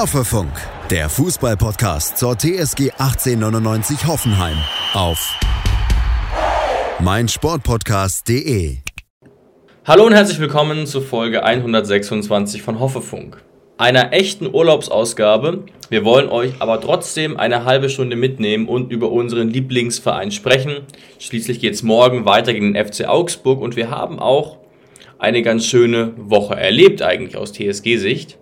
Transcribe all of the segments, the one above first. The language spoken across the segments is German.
Hoffefunk, der Fußballpodcast zur TSG 1899 Hoffenheim auf meinsportpodcast.de. Hallo und herzlich willkommen zu Folge 126 von Hoffefunk, einer echten Urlaubsausgabe. Wir wollen euch aber trotzdem eine halbe Stunde mitnehmen und über unseren Lieblingsverein sprechen. Schließlich geht es morgen weiter gegen den FC Augsburg und wir haben auch eine ganz schöne Woche erlebt eigentlich aus TSG-Sicht.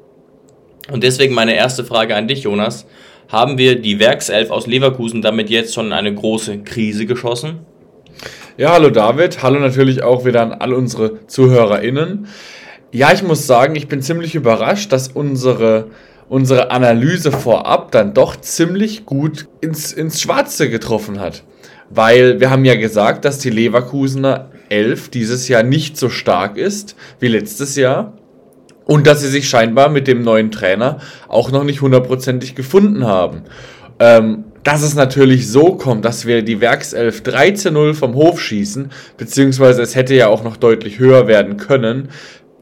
Und deswegen meine erste Frage an dich, Jonas. Haben wir die Werkself aus Leverkusen damit jetzt schon in eine große Krise geschossen? Ja, hallo David. Hallo natürlich auch wieder an all unsere ZuhörerInnen. Ja, ich muss sagen, ich bin ziemlich überrascht, dass unsere, unsere Analyse vorab dann doch ziemlich gut ins, ins Schwarze getroffen hat. Weil wir haben ja gesagt, dass die Leverkusener 11 dieses Jahr nicht so stark ist wie letztes Jahr. Und dass sie sich scheinbar mit dem neuen Trainer auch noch nicht hundertprozentig gefunden haben. Ähm, dass es natürlich so kommt, dass wir die Werkself 13-0 vom Hof schießen, beziehungsweise es hätte ja auch noch deutlich höher werden können.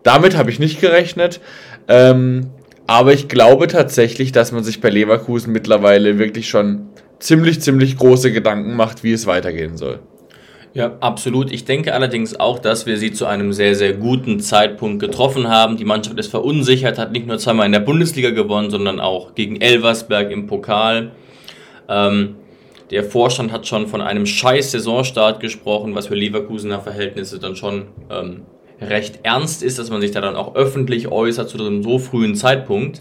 Damit habe ich nicht gerechnet. Ähm, aber ich glaube tatsächlich, dass man sich bei Leverkusen mittlerweile wirklich schon ziemlich, ziemlich große Gedanken macht, wie es weitergehen soll. Ja, absolut. Ich denke allerdings auch, dass wir sie zu einem sehr, sehr guten Zeitpunkt getroffen haben. Die Mannschaft ist verunsichert, hat nicht nur zweimal in der Bundesliga gewonnen, sondern auch gegen Elversberg im Pokal. Ähm, der Vorstand hat schon von einem scheiß Saisonstart gesprochen, was für Leverkusener Verhältnisse dann schon ähm, recht ernst ist, dass man sich da dann auch öffentlich äußert zu einem so frühen Zeitpunkt.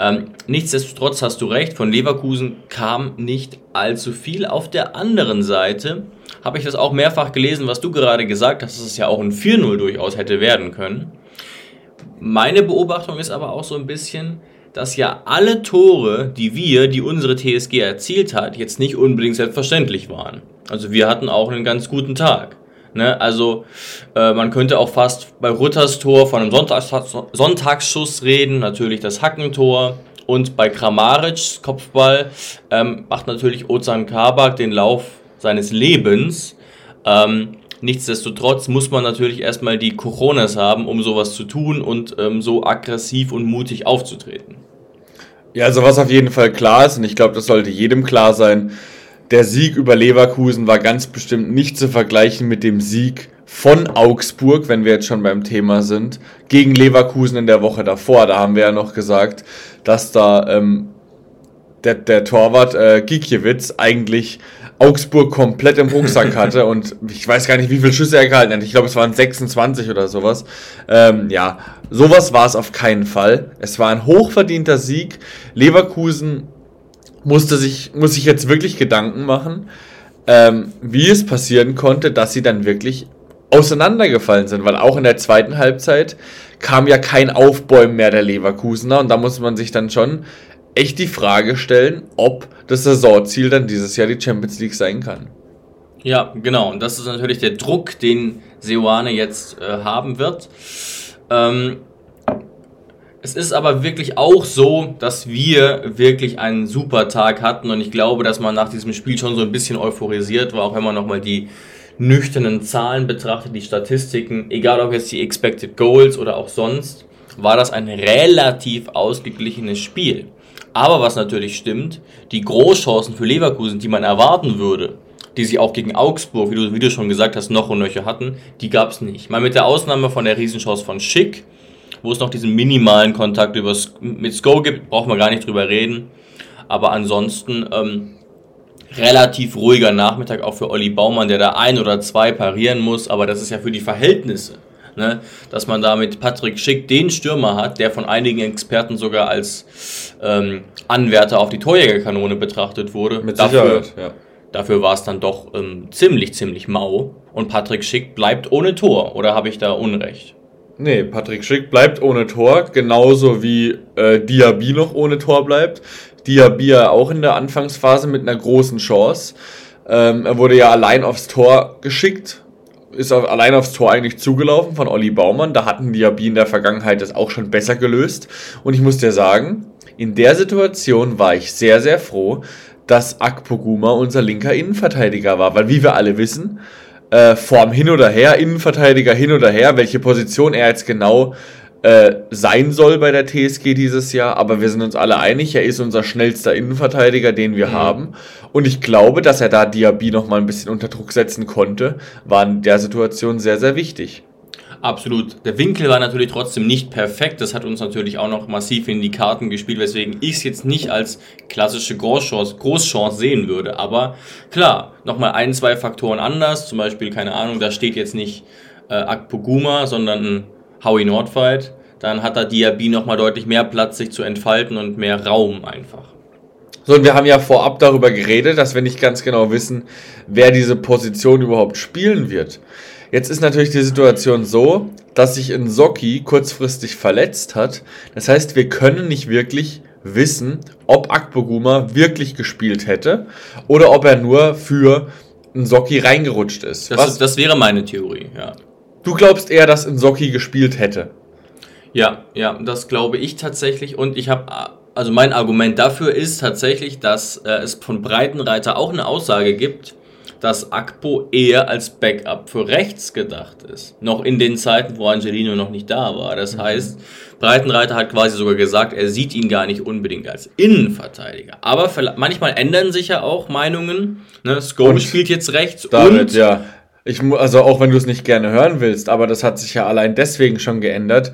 Ähm, nichtsdestotrotz hast du recht, von Leverkusen kam nicht allzu viel. Auf der anderen Seite habe ich das auch mehrfach gelesen, was du gerade gesagt hast, dass es ja auch ein 4-0 durchaus hätte werden können. Meine Beobachtung ist aber auch so ein bisschen, dass ja alle Tore, die wir, die unsere TSG erzielt hat, jetzt nicht unbedingt selbstverständlich waren. Also wir hatten auch einen ganz guten Tag. Ne? Also äh, man könnte auch fast bei Rutters Tor von einem Sonntags Sonntagsschuss reden, natürlich das Hackentor. Und bei Kramaric, Kopfball, ähm, macht natürlich Ozan Kabak den Lauf seines Lebens. Ähm, nichtsdestotrotz muss man natürlich erstmal die Coronas haben, um sowas zu tun und ähm, so aggressiv und mutig aufzutreten. Ja, also was auf jeden Fall klar ist, und ich glaube, das sollte jedem klar sein, der Sieg über Leverkusen war ganz bestimmt nicht zu vergleichen mit dem Sieg von Augsburg, wenn wir jetzt schon beim Thema sind, gegen Leverkusen in der Woche davor. Da haben wir ja noch gesagt, dass da ähm, der, der Torwart äh, Gikiewicz eigentlich Augsburg komplett im Rucksack hatte und ich weiß gar nicht, wie viele Schüsse er gehalten hat. Ich glaube, es waren 26 oder sowas. Ähm, ja, sowas war es auf keinen Fall. Es war ein hochverdienter Sieg. Leverkusen musste sich, muss sich jetzt wirklich Gedanken machen, ähm, wie es passieren konnte, dass sie dann wirklich auseinandergefallen sind, weil auch in der zweiten Halbzeit kam ja kein Aufbäumen mehr der Leverkusener und da muss man sich dann schon echt die Frage stellen, ob das Saisonziel dann dieses Jahr die Champions League sein kann. Ja, genau. Und das ist natürlich der Druck, den Seoane jetzt äh, haben wird. Ähm, es ist aber wirklich auch so, dass wir wirklich einen super Tag hatten und ich glaube, dass man nach diesem Spiel schon so ein bisschen euphorisiert war, auch wenn man nochmal die nüchternen Zahlen betrachtet, die Statistiken, egal ob jetzt die Expected Goals oder auch sonst, war das ein relativ ausgeglichenes Spiel. Aber was natürlich stimmt, die Großchancen für Leverkusen, die man erwarten würde, die sie auch gegen Augsburg, wie du, wie du schon gesagt hast, noch und nöcher hatten, die gab es nicht. Mal mit der Ausnahme von der Riesenchance von Schick, wo es noch diesen minimalen Kontakt übers, mit Sko gibt, brauchen wir gar nicht drüber reden. Aber ansonsten ähm, relativ ruhiger Nachmittag auch für Olli Baumann, der da ein oder zwei parieren muss, aber das ist ja für die Verhältnisse ne, dass man da mit Patrick Schick den Stürmer hat, der von einigen Experten sogar als ähm, Anwärter auf die Torjägerkanone betrachtet wurde. Mit dafür, Sicherheit, ja. Dafür war es dann doch ähm, ziemlich, ziemlich mau. Und Patrick Schick bleibt ohne Tor, oder habe ich da Unrecht? Nee, Patrick Schick bleibt ohne Tor, genauso wie äh, Diaby noch ohne Tor bleibt. Diaby ja auch in der Anfangsphase mit einer großen Chance. Ähm, er wurde ja allein aufs Tor geschickt ist allein aufs Tor eigentlich zugelaufen von Olli Baumann. Da hatten die Diaby in der Vergangenheit das auch schon besser gelöst. Und ich muss dir sagen, in der Situation war ich sehr, sehr froh, dass Akpoguma unser linker Innenverteidiger war. Weil wie wir alle wissen, äh, Form hin oder her, Innenverteidiger hin oder her, welche Position er jetzt genau äh, sein soll bei der TSG dieses Jahr, aber wir sind uns alle einig, er ist unser schnellster Innenverteidiger, den wir mhm. haben. Und ich glaube, dass er da Diaby noch mal ein bisschen unter Druck setzen konnte, war in der Situation sehr, sehr wichtig. Absolut. Der Winkel war natürlich trotzdem nicht perfekt. Das hat uns natürlich auch noch massiv in die Karten gespielt, weswegen ich es jetzt nicht als klassische Großchance, Großchance sehen würde. Aber klar, nochmal ein, zwei Faktoren anders. Zum Beispiel, keine Ahnung, da steht jetzt nicht äh, Akpoguma, sondern Howie Nordfight. Dann hat da Diaby nochmal deutlich mehr Platz, sich zu entfalten und mehr Raum einfach. So, und wir haben ja vorab darüber geredet, dass wir nicht ganz genau wissen, wer diese Position überhaupt spielen wird. Jetzt ist natürlich die Situation so, dass sich Nsoki kurzfristig verletzt hat. Das heißt, wir können nicht wirklich wissen, ob Akpoguma wirklich gespielt hätte oder ob er nur für Nsoki reingerutscht ist. Das, ist, das wäre meine Theorie, ja. Du glaubst eher, dass Nsoki gespielt hätte? Ja, ja, das glaube ich tatsächlich. Und ich habe, also mein Argument dafür ist tatsächlich, dass äh, es von Breitenreiter auch eine Aussage gibt, dass Akpo eher als Backup für rechts gedacht ist. Noch in den Zeiten, wo Angelino noch nicht da war. Das mhm. heißt, Breitenreiter hat quasi sogar gesagt, er sieht ihn gar nicht unbedingt als Innenverteidiger. Aber manchmal ändern sich ja auch Meinungen. Ne? Scone spielt jetzt rechts David, und ja. Ich, also auch wenn du es nicht gerne hören willst, aber das hat sich ja allein deswegen schon geändert,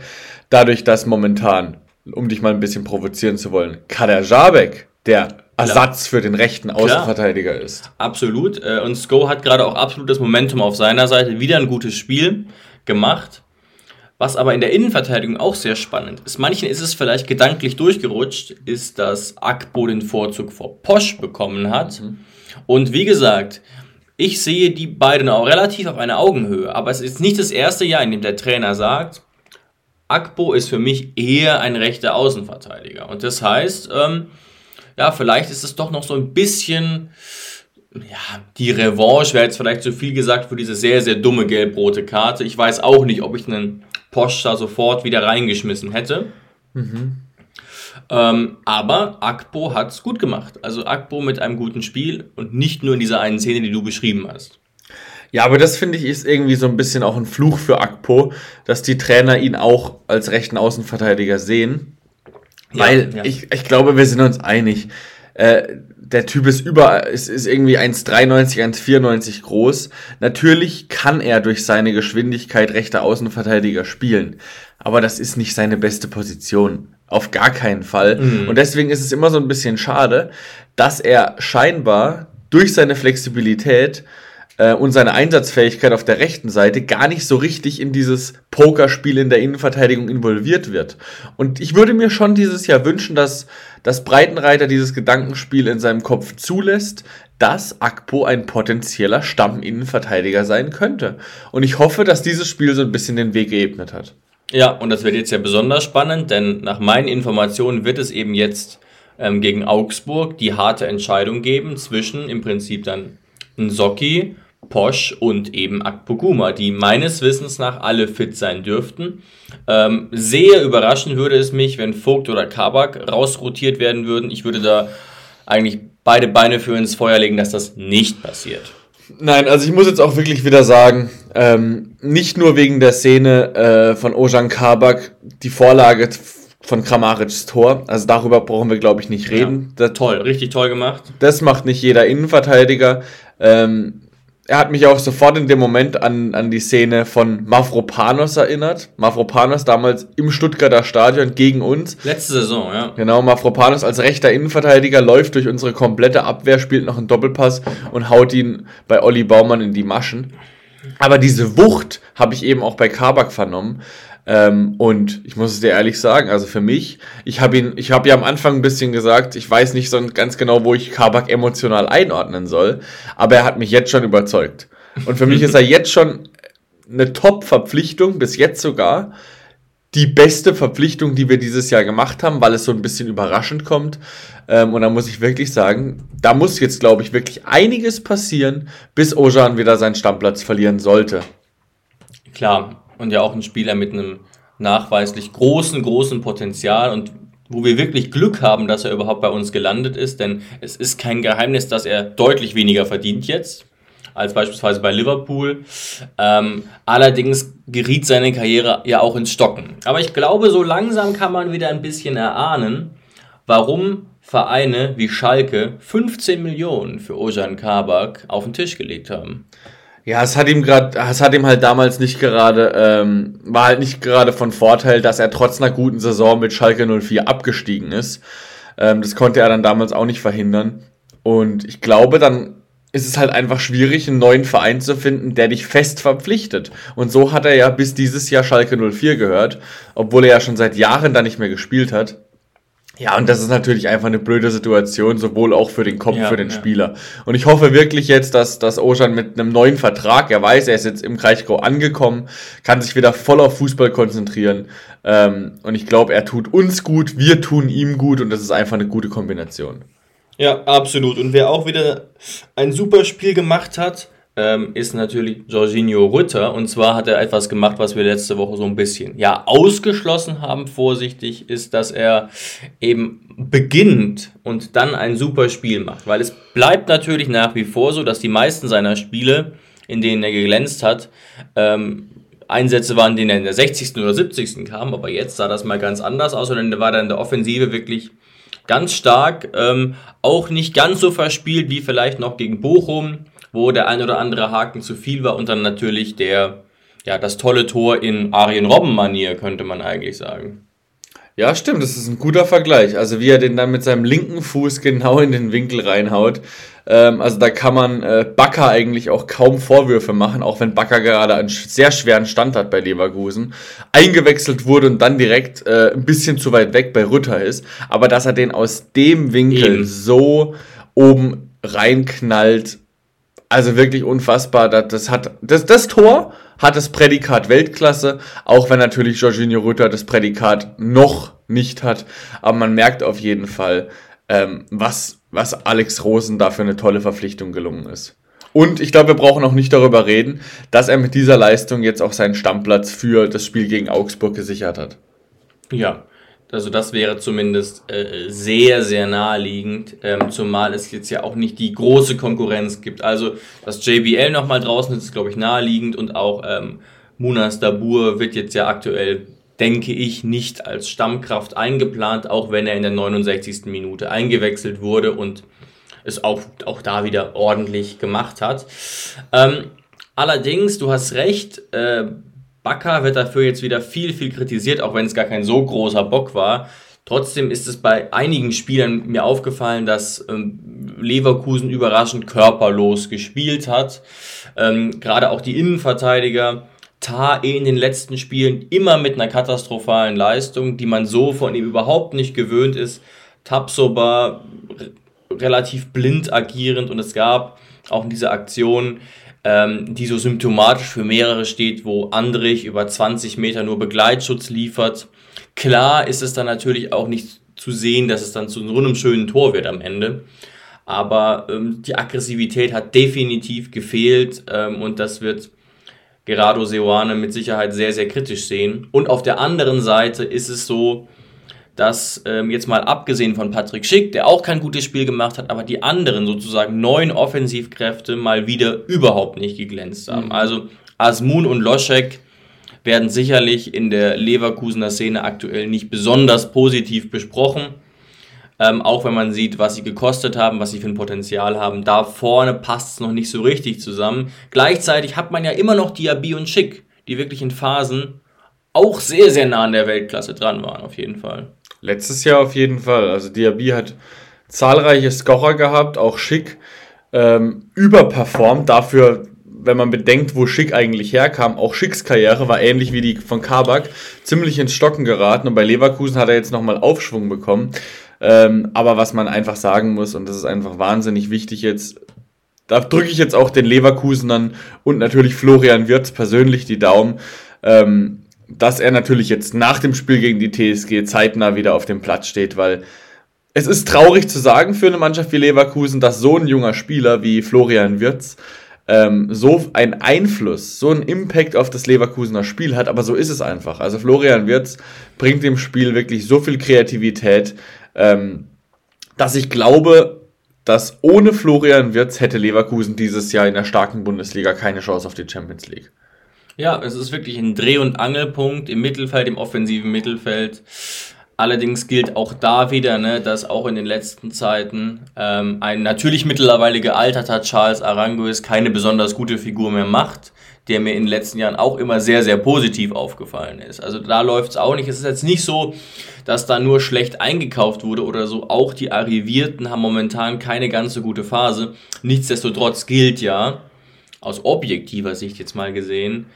dadurch, dass momentan, um dich mal ein bisschen provozieren zu wollen, Kader Jabek, der Ersatz für den rechten Außenverteidiger Klar. ist. Absolut. Äh, und Sko hat gerade auch absolutes Momentum auf seiner Seite. Wieder ein gutes Spiel gemacht. Was aber in der Innenverteidigung auch sehr spannend ist. Manchen ist es vielleicht gedanklich durchgerutscht, ist, dass Akbo den Vorzug vor Posch bekommen hat. Mhm. Und wie gesagt, ich sehe die beiden auch relativ auf einer Augenhöhe. Aber es ist nicht das erste Jahr, in dem der Trainer sagt, Akbo ist für mich eher ein rechter Außenverteidiger. Und das heißt, ähm, ja, vielleicht ist es doch noch so ein bisschen, ja, die Revanche wäre jetzt vielleicht zu viel gesagt für diese sehr, sehr dumme gelb-rote Karte. Ich weiß auch nicht, ob ich einen Posch da sofort wieder reingeschmissen hätte. Mhm. Ähm, aber Akpo hat es gut gemacht. Also Akpo mit einem guten Spiel und nicht nur in dieser einen Szene, die du beschrieben hast. Ja, aber das finde ich ist irgendwie so ein bisschen auch ein Fluch für Akpo, dass die Trainer ihn auch als rechten Außenverteidiger sehen. Weil ja, ja. Ich, ich glaube, wir sind uns einig. Äh, der Typ ist über, ist, ist irgendwie 1,93, 1,94 groß. Natürlich kann er durch seine Geschwindigkeit rechter Außenverteidiger spielen. Aber das ist nicht seine beste Position. Auf gar keinen Fall. Mhm. Und deswegen ist es immer so ein bisschen schade, dass er scheinbar durch seine Flexibilität äh, und seine Einsatzfähigkeit auf der rechten Seite gar nicht so richtig in dieses Pokerspiel in der Innenverteidigung involviert wird. Und ich würde mir schon dieses Jahr wünschen, dass das Breitenreiter dieses Gedankenspiel in seinem Kopf zulässt, dass Akpo ein potenzieller Stamminnenverteidiger sein könnte. Und ich hoffe, dass dieses Spiel so ein bisschen den Weg geebnet hat. Ja, und das wird jetzt ja besonders spannend, denn nach meinen Informationen wird es eben jetzt ähm, gegen Augsburg die harte Entscheidung geben zwischen im Prinzip dann Nsocki Posch und eben Akpoguma, die meines Wissens nach alle fit sein dürften. Ähm, sehr überraschen würde es mich, wenn Vogt oder Kabak rausrotiert werden würden. Ich würde da eigentlich beide Beine für ins Feuer legen, dass das nicht passiert. Nein, also ich muss jetzt auch wirklich wieder sagen, ähm, nicht nur wegen der Szene äh, von Ojan Kabak, die Vorlage von Kramaric's Tor, also darüber brauchen wir glaube ich nicht reden. Ja, toll, richtig toll gemacht. Das macht nicht jeder Innenverteidiger. Ähm, er hat mich auch sofort in dem Moment an, an die Szene von Mavropanos erinnert. Mavropanos damals im Stuttgarter Stadion gegen uns. Letzte Saison, ja. Genau, Mavropanos als rechter Innenverteidiger läuft durch unsere komplette Abwehr, spielt noch einen Doppelpass und haut ihn bei Olli Baumann in die Maschen. Aber diese Wucht habe ich eben auch bei Kabak vernommen. Ähm, und ich muss es dir ehrlich sagen, also für mich, ich habe ihn, ich habe ja am Anfang ein bisschen gesagt, ich weiß nicht so ganz genau, wo ich Kabak emotional einordnen soll, aber er hat mich jetzt schon überzeugt. Und für mich ist er jetzt schon eine Top-Verpflichtung, bis jetzt sogar die beste Verpflichtung, die wir dieses Jahr gemacht haben, weil es so ein bisschen überraschend kommt. Ähm, und da muss ich wirklich sagen, da muss jetzt, glaube ich, wirklich einiges passieren, bis Ojan wieder seinen Stammplatz verlieren sollte. Klar, und ja auch ein Spieler mit einem nachweislich großen, großen Potenzial und wo wir wirklich Glück haben, dass er überhaupt bei uns gelandet ist, denn es ist kein Geheimnis, dass er deutlich weniger verdient jetzt. als beispielsweise bei Liverpool. Ähm, allerdings geriet seine Karriere ja auch ins Stocken. Aber ich glaube, so langsam kann man wieder ein bisschen erahnen, warum Vereine wie Schalke 15 Millionen für Ojan Kabak auf den Tisch gelegt haben. Ja, es hat ihm gerade, es hat ihm halt damals nicht gerade, ähm, war halt nicht gerade von Vorteil, dass er trotz einer guten Saison mit Schalke 04 abgestiegen ist. Ähm, das konnte er dann damals auch nicht verhindern. Und ich glaube, dann ist es halt einfach schwierig, einen neuen Verein zu finden, der dich fest verpflichtet. Und so hat er ja bis dieses Jahr Schalke 04 gehört, obwohl er ja schon seit Jahren da nicht mehr gespielt hat. Ja, und das ist natürlich einfach eine blöde Situation, sowohl auch für den Kopf, ja, für den ja. Spieler. Und ich hoffe wirklich jetzt, dass, dass Ojan mit einem neuen Vertrag, er weiß, er ist jetzt im Kraichgau angekommen, kann sich wieder voll auf Fußball konzentrieren. Ähm, und ich glaube, er tut uns gut, wir tun ihm gut und das ist einfach eine gute Kombination. Ja, absolut. Und wer auch wieder ein super Spiel gemacht hat, ähm, ist natürlich Jorginho Rütter. Und zwar hat er etwas gemacht, was wir letzte Woche so ein bisschen ja ausgeschlossen haben, vorsichtig, ist, dass er eben beginnt und dann ein super Spiel macht. Weil es bleibt natürlich nach wie vor so, dass die meisten seiner Spiele, in denen er geglänzt hat, ähm, Einsätze waren, denen er in der 60. oder 70. kam, aber jetzt sah das mal ganz anders aus und dann war er in der Offensive wirklich ganz stark, ähm, auch nicht ganz so verspielt wie vielleicht noch gegen Bochum wo der ein oder andere Haken zu viel war und dann natürlich der, ja, das tolle Tor in Arjen Robben-Manier, könnte man eigentlich sagen. Ja, stimmt, das ist ein guter Vergleich. Also wie er den dann mit seinem linken Fuß genau in den Winkel reinhaut. Ähm, also da kann man äh, Bakker eigentlich auch kaum Vorwürfe machen, auch wenn Bakker gerade einen sehr schweren Stand hat bei Leverkusen. Eingewechselt wurde und dann direkt äh, ein bisschen zu weit weg bei Rütter ist. Aber dass er den aus dem Winkel Eben. so oben reinknallt, also wirklich unfassbar. Das, hat, das, das Tor hat das Prädikat Weltklasse, auch wenn natürlich Jorginho Rütter das Prädikat noch nicht hat. Aber man merkt auf jeden Fall, ähm, was, was Alex Rosen da für eine tolle Verpflichtung gelungen ist. Und ich glaube, wir brauchen auch nicht darüber reden, dass er mit dieser Leistung jetzt auch seinen Stammplatz für das Spiel gegen Augsburg gesichert hat. Ja, also das wäre zumindest äh, sehr, sehr naheliegend, ähm, zumal es jetzt ja auch nicht die große Konkurrenz gibt. Also dass JBL nochmal draußen ist, ist glaube ich naheliegend und auch ähm, Munas Dabur wird jetzt ja aktuell, denke ich, nicht als Stammkraft eingeplant, auch wenn er in der 69. Minute eingewechselt wurde und es auch, auch da wieder ordentlich gemacht hat. Ähm, allerdings, du hast recht, äh, Bakker wird dafür jetzt wieder viel, viel kritisiert, auch wenn es gar kein so großer Bock war. Trotzdem ist es bei einigen Spielern mir aufgefallen, dass ähm, Leverkusen überraschend körperlos gespielt hat. Ähm, Gerade auch die Innenverteidiger. Tar eh in den letzten Spielen immer mit einer katastrophalen Leistung, die man so von ihm überhaupt nicht gewöhnt ist. Tapsoba relativ blind agierend und es gab auch in dieser Aktion ähm, die so symptomatisch für mehrere steht, wo Andrich über 20 Meter nur Begleitschutz liefert. Klar ist es dann natürlich auch nicht zu sehen, dass es dann zu so einem schönen Tor wird am Ende. Aber ähm, die Aggressivität hat definitiv gefehlt ähm, und das wird Gerardo Seoane mit Sicherheit sehr, sehr kritisch sehen. Und auf der anderen Seite ist es so, dass ähm, jetzt mal abgesehen von Patrick Schick, der auch kein gutes Spiel gemacht hat, aber die anderen sozusagen neun Offensivkräfte mal wieder überhaupt nicht geglänzt haben. Mhm. Also Asmun und Loschek werden sicherlich in der Leverkusener Szene aktuell nicht besonders positiv besprochen. Ähm, auch wenn man sieht, was sie gekostet haben, was sie für ein Potenzial haben. Da vorne passt es noch nicht so richtig zusammen. Gleichzeitig hat man ja immer noch Diaby und Schick, die wirklich in Phasen auch sehr, sehr nah an der Weltklasse dran waren, auf jeden Fall. Letztes Jahr auf jeden Fall. Also Diaby hat zahlreiche Scorer gehabt, auch Schick ähm, überperformt. Dafür, wenn man bedenkt, wo Schick eigentlich herkam, auch Schicks Karriere war ähnlich wie die von Kabak, ziemlich ins Stocken geraten. Und bei Leverkusen hat er jetzt nochmal Aufschwung bekommen. Ähm, aber was man einfach sagen muss, und das ist einfach wahnsinnig wichtig jetzt, da drücke ich jetzt auch den Leverkusenern und natürlich Florian Wirtz persönlich die Daumen. Ähm, dass er natürlich jetzt nach dem Spiel gegen die TSG zeitnah wieder auf dem Platz steht, weil es ist traurig zu sagen für eine Mannschaft wie Leverkusen, dass so ein junger Spieler wie Florian Wirtz ähm, so einen Einfluss, so einen Impact auf das Leverkusener Spiel hat, aber so ist es einfach. Also Florian Wirtz bringt dem Spiel wirklich so viel Kreativität, ähm, dass ich glaube, dass ohne Florian Wirtz hätte Leverkusen dieses Jahr in der starken Bundesliga keine Chance auf die Champions League. Ja, es ist wirklich ein Dreh- und Angelpunkt im Mittelfeld, im offensiven Mittelfeld. Allerdings gilt auch da wieder, ne, dass auch in den letzten Zeiten ähm, ein natürlich mittlerweile gealterter Charles Aranguis keine besonders gute Figur mehr macht, der mir in den letzten Jahren auch immer sehr, sehr positiv aufgefallen ist. Also da läuft es auch nicht. Es ist jetzt nicht so, dass da nur schlecht eingekauft wurde oder so. Auch die Arrivierten haben momentan keine ganz so gute Phase. Nichtsdestotrotz gilt ja, aus objektiver Sicht jetzt mal gesehen,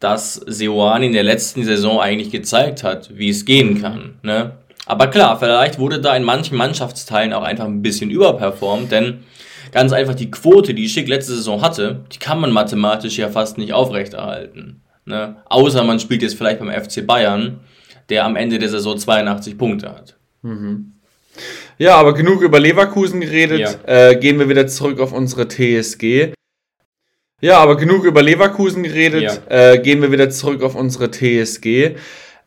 dass Seoane in der letzten Saison eigentlich gezeigt hat, wie es gehen kann. Ne? Aber klar, vielleicht wurde da in manchen Mannschaftsteilen auch einfach ein bisschen überperformt, denn ganz einfach die Quote, die Schick letzte Saison hatte, die kann man mathematisch ja fast nicht aufrechterhalten. Ne? Außer man spielt jetzt vielleicht beim FC Bayern, der am Ende der Saison 82 Punkte hat. Mhm. Ja, aber genug über Leverkusen geredet. Ja. Äh, gehen wir wieder zurück auf unsere TSG. Ja, aber genug über Leverkusen geredet. Ja. Äh, gehen wir wieder zurück auf unsere TSG.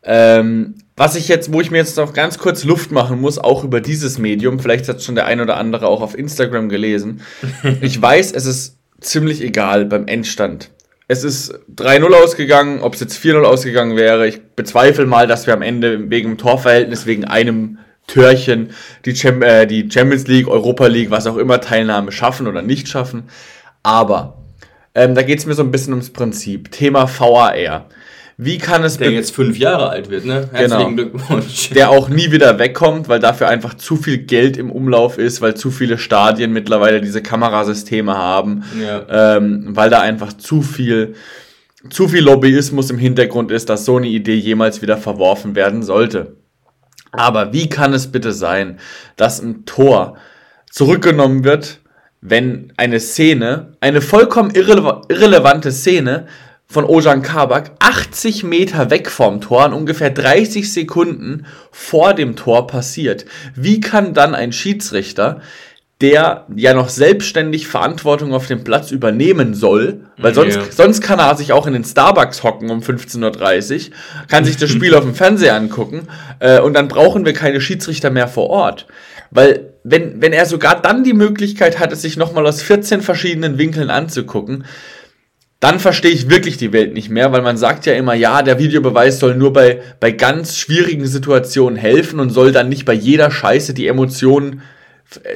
Ähm, was ich jetzt, wo ich mir jetzt noch ganz kurz Luft machen muss, auch über dieses Medium, vielleicht hat schon der ein oder andere auch auf Instagram gelesen. ich weiß, es ist ziemlich egal beim Endstand. Es ist 3-0 ausgegangen, ob es jetzt 4-0 ausgegangen wäre. Ich bezweifle mal, dass wir am Ende wegen dem Torverhältnis, wegen einem Törchen die, Cham äh, die Champions League, Europa League, was auch immer Teilnahme schaffen oder nicht schaffen. Aber ähm, da geht es mir so ein bisschen ums Prinzip. Thema VAR. Wie kann es. Der jetzt fünf Jahre alt wird, ne? Herzlichen genau. Glückwunsch. Der auch nie wieder wegkommt, weil dafür einfach zu viel Geld im Umlauf ist, weil zu viele Stadien mittlerweile diese Kamerasysteme haben, ja. ähm, weil da einfach zu viel, zu viel Lobbyismus im Hintergrund ist, dass so eine Idee jemals wieder verworfen werden sollte. Aber wie kann es bitte sein, dass ein Tor zurückgenommen wird, wenn eine Szene, eine vollkommen irrele irrelevante Szene von Ojan Kabak 80 Meter weg vom Tor, in ungefähr 30 Sekunden vor dem Tor passiert. Wie kann dann ein Schiedsrichter, der ja noch selbstständig Verantwortung auf dem Platz übernehmen soll, weil sonst, yeah. sonst kann er sich auch in den Starbucks hocken um 15.30 Uhr, kann sich das Spiel auf dem Fernseher angucken äh, und dann brauchen wir keine Schiedsrichter mehr vor Ort. Weil wenn, wenn er sogar dann die Möglichkeit hat, es sich nochmal aus 14 verschiedenen Winkeln anzugucken, dann verstehe ich wirklich die Welt nicht mehr, weil man sagt ja immer, ja, der Videobeweis soll nur bei, bei ganz schwierigen Situationen helfen und soll dann nicht bei jeder Scheiße die Emotionen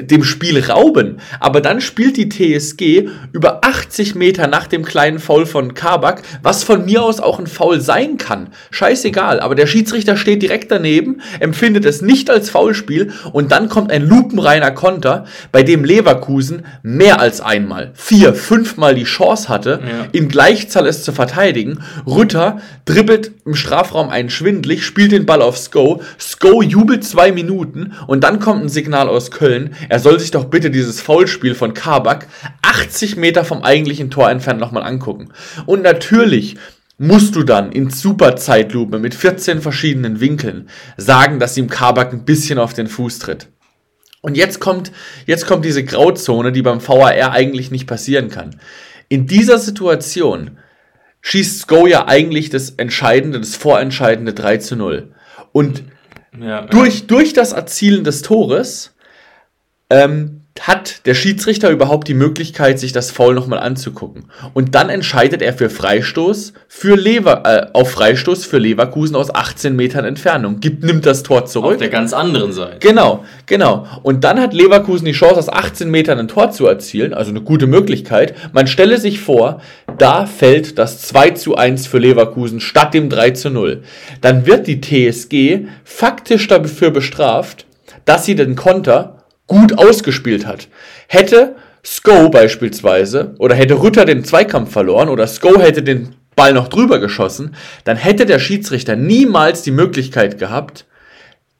dem Spiel rauben. Aber dann spielt die TSG über 80 Meter nach dem kleinen Foul von Kabak, was von mir aus auch ein Foul sein kann. Scheißegal. Aber der Schiedsrichter steht direkt daneben, empfindet es nicht als Foulspiel und dann kommt ein lupenreiner Konter, bei dem Leverkusen mehr als einmal, vier, fünfmal die Chance hatte, ja. in Gleichzahl es zu verteidigen. Rütter dribbelt im Strafraum einen schwindlig, spielt den Ball auf Sko. Sko jubelt zwei Minuten und dann kommt ein Signal aus Köln er soll sich doch bitte dieses Foulspiel von Kabak 80 Meter vom eigentlichen Tor entfernt nochmal angucken. Und natürlich musst du dann in Superzeitlupe mit 14 verschiedenen Winkeln sagen, dass ihm Kabak ein bisschen auf den Fuß tritt. Und jetzt kommt, jetzt kommt diese Grauzone, die beim VAR eigentlich nicht passieren kann. In dieser Situation schießt Sko ja eigentlich das entscheidende, das vorentscheidende 3 zu 0. Und ja, durch, durch das Erzielen des Tores ähm, hat der Schiedsrichter überhaupt die Möglichkeit, sich das Foul nochmal anzugucken. Und dann entscheidet er für Freistoß für Lever, äh, auf Freistoß für Leverkusen aus 18 Metern Entfernung. Gibt, nimmt das Tor zurück. Auf der ganz anderen Seite. Genau, genau. Und dann hat Leverkusen die Chance, aus 18 Metern ein Tor zu erzielen. Also eine gute Möglichkeit. Man stelle sich vor, da fällt das 2 zu 1 für Leverkusen statt dem 3 zu 0. Dann wird die TSG faktisch dafür bestraft, dass sie den Konter gut ausgespielt hat. Hätte Sko beispielsweise oder hätte Rütter den Zweikampf verloren oder Sko hätte den Ball noch drüber geschossen, dann hätte der Schiedsrichter niemals die Möglichkeit gehabt,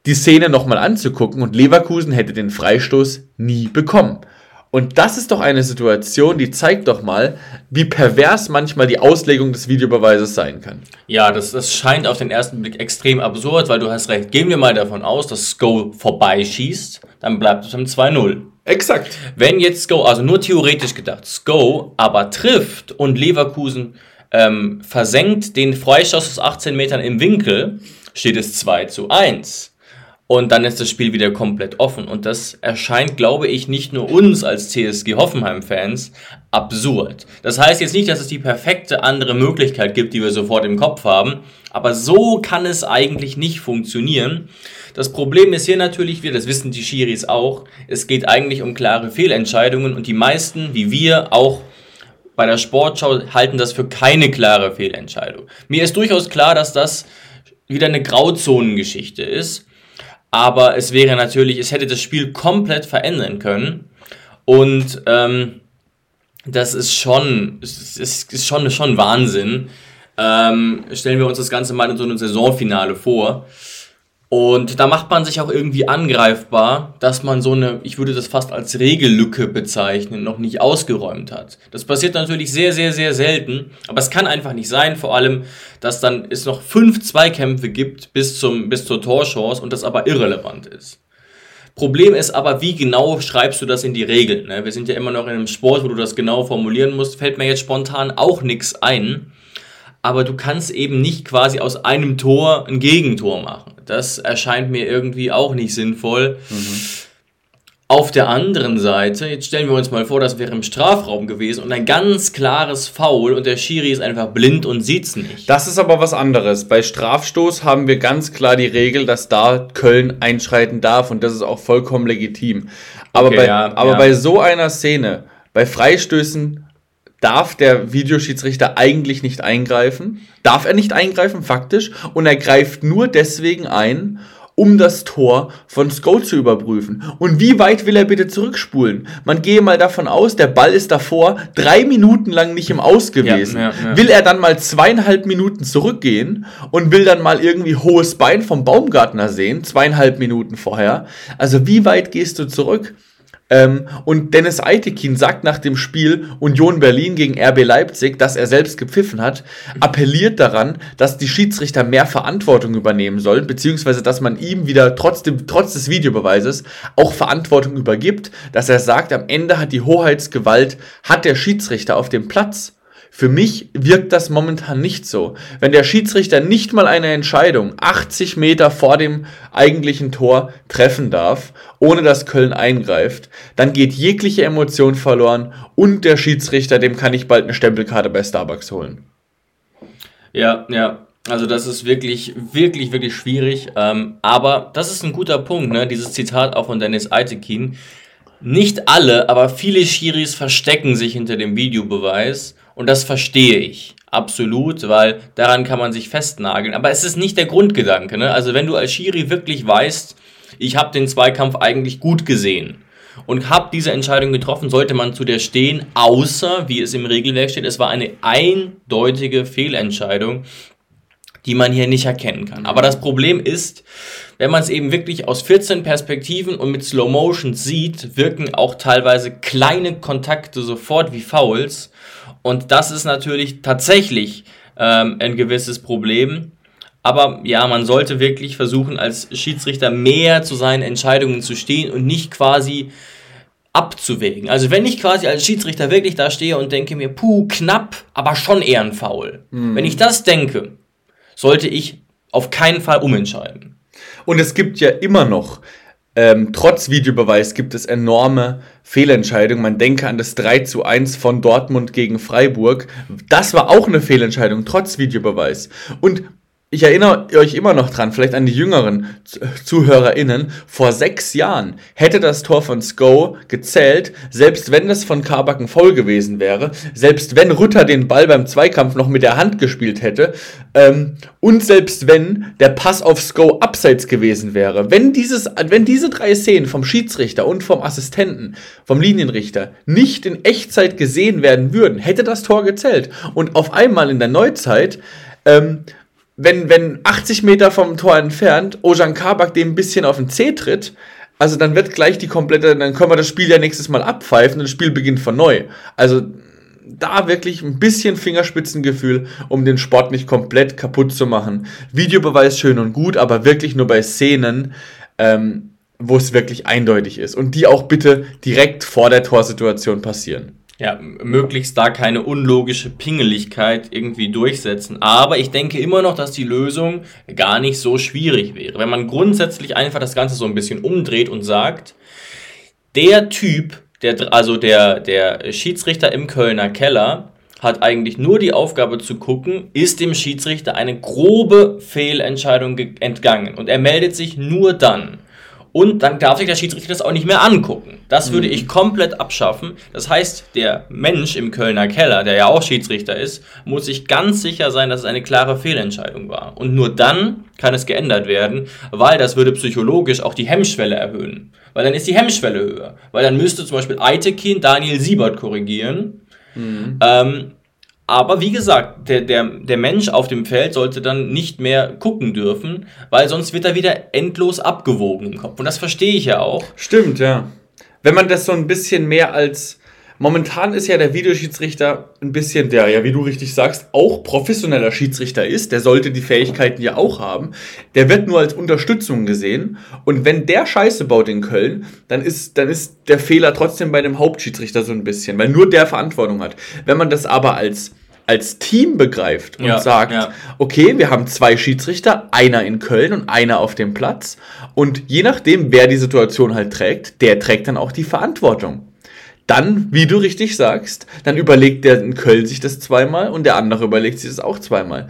die Szene nochmal anzugucken und Leverkusen hätte den Freistoß nie bekommen. Und das ist doch eine Situation, die zeigt doch mal, wie pervers manchmal die Auslegung des Videobeweises sein kann. Ja, das, das scheint auf den ersten Blick extrem absurd, weil du hast recht. Gehen wir mal davon aus, dass Sko vorbeischießt, dann bleibt es beim 2-0. Exakt. Wenn jetzt Sko, also nur theoretisch gedacht, Sko aber trifft und Leverkusen ähm, versenkt den Freistoß aus 18 Metern im Winkel, steht es 2 zu 1. und dann ist das Spiel wieder komplett offen. Und das erscheint, glaube ich, nicht nur uns als CSG Hoffenheim-Fans absurd. Das heißt jetzt nicht, dass es die perfekte andere Möglichkeit gibt, die wir sofort im Kopf haben, aber so kann es eigentlich nicht funktionieren. Das Problem ist hier natürlich, wir, das wissen die Schiris auch, es geht eigentlich um klare Fehlentscheidungen und die meisten, wie wir, auch bei der Sportschau halten das für keine klare Fehlentscheidung. Mir ist durchaus klar, dass das wieder eine Grauzonengeschichte ist aber es wäre natürlich, es hätte das Spiel komplett verändern können. Und ähm, das ist schon, es ist, schon, schon Wahnsinn. Ähm, stellen wir uns das Ganze mal in so einem Saisonfinale vor. Und da macht man sich auch irgendwie angreifbar, dass man so eine, ich würde das fast als Regellücke bezeichnen, noch nicht ausgeräumt hat. Das passiert natürlich sehr, sehr, sehr selten, aber es kann einfach nicht sein, vor allem, dass dann es noch fünf Zweikämpfe gibt bis, zum, bis zur Torchance und das aber irrelevant ist. Problem ist aber, wie genau schreibst du das in die Regeln? Ne? Wir sind ja immer noch in einem Sport, wo du das genau formulieren musst. Fällt mir jetzt spontan auch nichts ein aber du kannst eben nicht quasi aus einem Tor ein Gegentor machen. Das erscheint mir irgendwie auch nicht sinnvoll. Mhm. Auf der anderen Seite, jetzt stellen wir uns mal vor, das wäre im Strafraum gewesen und ein ganz klares Foul und der Schiri ist einfach blind und sieht's nicht. Das ist aber was anderes. Bei Strafstoß haben wir ganz klar die Regel, dass da Köln einschreiten darf und das ist auch vollkommen legitim. Aber, okay, bei, ja, aber ja. bei so einer Szene, bei Freistößen darf der Videoschiedsrichter eigentlich nicht eingreifen. Darf er nicht eingreifen, faktisch. Und er greift nur deswegen ein, um das Tor von Sko zu überprüfen. Und wie weit will er bitte zurückspulen? Man gehe mal davon aus, der Ball ist davor drei Minuten lang nicht im Aus gewesen. Ja, ja, ja. Will er dann mal zweieinhalb Minuten zurückgehen und will dann mal irgendwie hohes Bein vom Baumgartner sehen, zweieinhalb Minuten vorher? Also wie weit gehst du zurück? Ähm, und Dennis Eitekin sagt nach dem Spiel Union Berlin gegen RB Leipzig, dass er selbst gepfiffen hat, appelliert daran, dass die Schiedsrichter mehr Verantwortung übernehmen sollen, beziehungsweise dass man ihm wieder trotz, dem, trotz des Videobeweises auch Verantwortung übergibt, dass er sagt, am Ende hat die Hoheitsgewalt, hat der Schiedsrichter auf dem Platz. Für mich wirkt das momentan nicht so. Wenn der Schiedsrichter nicht mal eine Entscheidung 80 Meter vor dem eigentlichen Tor treffen darf, ohne dass Köln eingreift, dann geht jegliche Emotion verloren und der Schiedsrichter, dem kann ich bald eine Stempelkarte bei Starbucks holen. Ja, ja, also das ist wirklich, wirklich, wirklich schwierig. Ähm, aber das ist ein guter Punkt, ne? Dieses Zitat auch von Dennis Eitekin. Nicht alle, aber viele Schiris verstecken sich hinter dem Videobeweis und das verstehe ich. Absolut, weil daran kann man sich festnageln. Aber es ist nicht der Grundgedanke. Ne? Also wenn du als Schiri wirklich weißt, ich habe den Zweikampf eigentlich gut gesehen und habe diese Entscheidung getroffen, sollte man zu der stehen, außer, wie es im Regelwerk steht, es war eine eindeutige Fehlentscheidung, die man hier nicht erkennen kann. Aber das Problem ist, wenn man es eben wirklich aus 14 Perspektiven und mit Slow Motion sieht, wirken auch teilweise kleine Kontakte sofort wie Fouls und das ist natürlich tatsächlich ähm, ein gewisses Problem. Aber ja, man sollte wirklich versuchen, als Schiedsrichter mehr zu seinen Entscheidungen zu stehen und nicht quasi abzuwägen. Also wenn ich quasi als Schiedsrichter wirklich da stehe und denke mir, puh, knapp, aber schon eher ein Foul. Mhm. Wenn ich das denke, sollte ich auf keinen Fall umentscheiden. Und es gibt ja immer noch ähm, trotz Videobeweis gibt es enorme Fehlentscheidungen. Man denke an das 3 zu 1 von Dortmund gegen Freiburg. Das war auch eine Fehlentscheidung, trotz Videobeweis. Und ich erinnere euch immer noch dran, vielleicht an die jüngeren ZuhörerInnen, vor sechs Jahren hätte das Tor von Sko gezählt, selbst wenn es von Karbacken voll gewesen wäre, selbst wenn Rütter den Ball beim Zweikampf noch mit der Hand gespielt hätte ähm, und selbst wenn der Pass auf Sko abseits gewesen wäre. Wenn, dieses, wenn diese drei Szenen vom Schiedsrichter und vom Assistenten, vom Linienrichter nicht in Echtzeit gesehen werden würden, hätte das Tor gezählt. Und auf einmal in der Neuzeit ähm, wenn, wenn 80 Meter vom Tor entfernt Ojan Kabak dem ein bisschen auf den C tritt, also dann wird gleich die komplette, dann können wir das Spiel ja nächstes Mal abpfeifen und das Spiel beginnt von neu. Also da wirklich ein bisschen Fingerspitzengefühl, um den Sport nicht komplett kaputt zu machen. Videobeweis schön und gut, aber wirklich nur bei Szenen, ähm, wo es wirklich eindeutig ist. Und die auch bitte direkt vor der Torsituation passieren. Ja, möglichst da keine unlogische Pingeligkeit irgendwie durchsetzen. Aber ich denke immer noch, dass die Lösung gar nicht so schwierig wäre. Wenn man grundsätzlich einfach das Ganze so ein bisschen umdreht und sagt, der Typ, der, also der, der Schiedsrichter im Kölner Keller, hat eigentlich nur die Aufgabe zu gucken, ist dem Schiedsrichter eine grobe Fehlentscheidung entgangen. Und er meldet sich nur dann. Und dann darf sich der Schiedsrichter das auch nicht mehr angucken. Das würde mhm. ich komplett abschaffen. Das heißt, der Mensch im Kölner Keller, der ja auch Schiedsrichter ist, muss sich ganz sicher sein, dass es eine klare Fehlentscheidung war. Und nur dann kann es geändert werden, weil das würde psychologisch auch die Hemmschwelle erhöhen. Weil dann ist die Hemmschwelle höher. Weil dann müsste zum Beispiel Eitekin Daniel Siebert korrigieren Mhm. Ähm, aber wie gesagt, der, der, der Mensch auf dem Feld sollte dann nicht mehr gucken dürfen, weil sonst wird er wieder endlos abgewogen im Kopf. Und das verstehe ich ja auch. Stimmt, ja. Wenn man das so ein bisschen mehr als Momentan ist ja der Videoschiedsrichter ein bisschen, der ja, wie du richtig sagst, auch professioneller Schiedsrichter ist. Der sollte die Fähigkeiten ja auch haben. Der wird nur als Unterstützung gesehen. Und wenn der Scheiße baut in Köln, dann ist, dann ist der Fehler trotzdem bei dem Hauptschiedsrichter so ein bisschen, weil nur der Verantwortung hat. Wenn man das aber als als Team begreift und ja, sagt, ja. okay, wir haben zwei Schiedsrichter, einer in Köln und einer auf dem Platz und je nachdem, wer die Situation halt trägt, der trägt dann auch die Verantwortung dann, wie du richtig sagst, dann überlegt der in Köln sich das zweimal und der andere überlegt sich das auch zweimal.